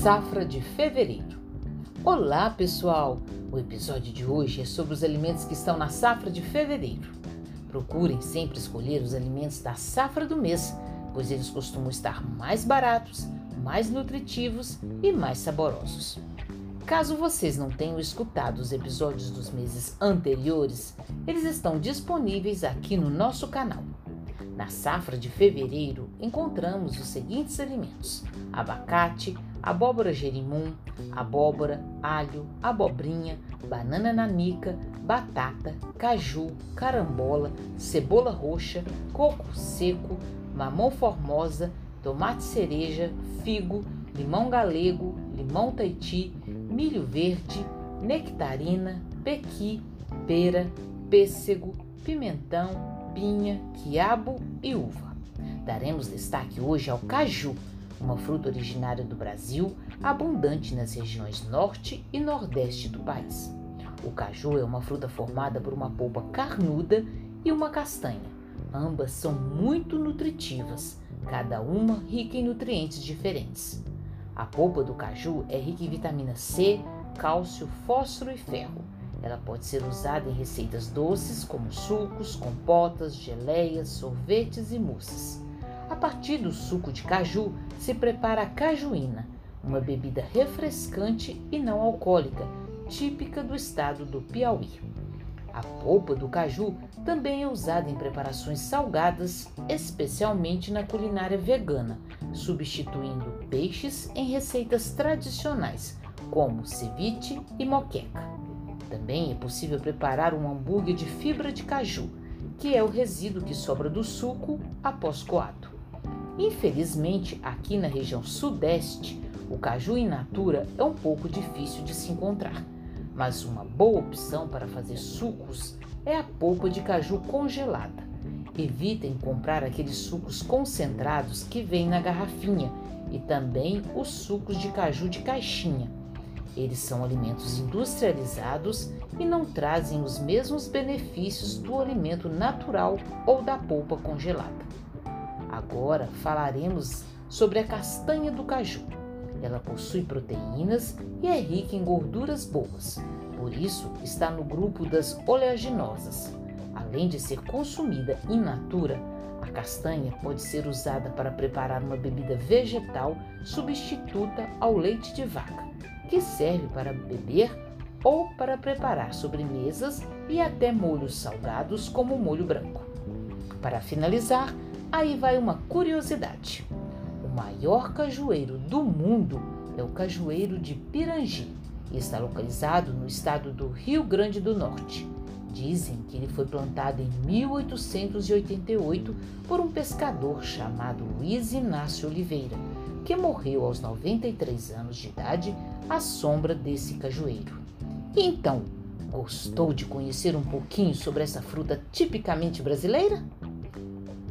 Safra de Fevereiro. Olá, pessoal! O episódio de hoje é sobre os alimentos que estão na safra de fevereiro. Procurem sempre escolher os alimentos da safra do mês, pois eles costumam estar mais baratos, mais nutritivos e mais saborosos. Caso vocês não tenham escutado os episódios dos meses anteriores, eles estão disponíveis aqui no nosso canal. Na safra de fevereiro, encontramos os seguintes alimentos: abacate, abóbora jerimum, abóbora, alho, abobrinha, banana nanica, batata, caju, carambola, cebola roxa, coco seco, mamão formosa, tomate cereja, figo, limão galego, limão taiti, milho verde, nectarina, pequi, pera, pêssego, pimentão, pinha, quiabo e uva. Daremos destaque hoje ao caju, uma fruta originária do Brasil, abundante nas regiões norte e nordeste do país. O caju é uma fruta formada por uma polpa carnuda e uma castanha. Ambas são muito nutritivas, cada uma rica em nutrientes diferentes. A polpa do caju é rica em vitamina C, cálcio, fósforo e ferro ela pode ser usada em receitas doces como sucos, compotas, geleias, sorvetes e mousses. A partir do suco de caju se prepara a cajuína, uma bebida refrescante e não alcoólica, típica do estado do Piauí. A polpa do caju também é usada em preparações salgadas, especialmente na culinária vegana, substituindo peixes em receitas tradicionais, como ceviche e moqueca. Também é possível preparar um hambúrguer de fibra de caju, que é o resíduo que sobra do suco após coado. Infelizmente, aqui na região sudeste, o caju in natura é um pouco difícil de se encontrar, mas uma boa opção para fazer sucos é a polpa de caju congelada. Evitem comprar aqueles sucos concentrados que vêm na garrafinha e também os sucos de caju de caixinha, eles são alimentos industrializados e não trazem os mesmos benefícios do alimento natural ou da polpa congelada. Agora falaremos sobre a castanha do caju. Ela possui proteínas e é rica em gorduras boas, por isso está no grupo das oleaginosas. Além de ser consumida in natura, a castanha pode ser usada para preparar uma bebida vegetal substituta ao leite de vaca que serve para beber ou para preparar sobremesas e até molhos salgados, como o molho branco. Para finalizar, aí vai uma curiosidade. O maior cajueiro do mundo é o cajueiro de Pirangi e está localizado no estado do Rio Grande do Norte. Dizem que ele foi plantado em 1888 por um pescador chamado Luiz Inácio Oliveira, que morreu aos 93 anos de idade à sombra desse cajueiro. Então, gostou de conhecer um pouquinho sobre essa fruta tipicamente brasileira?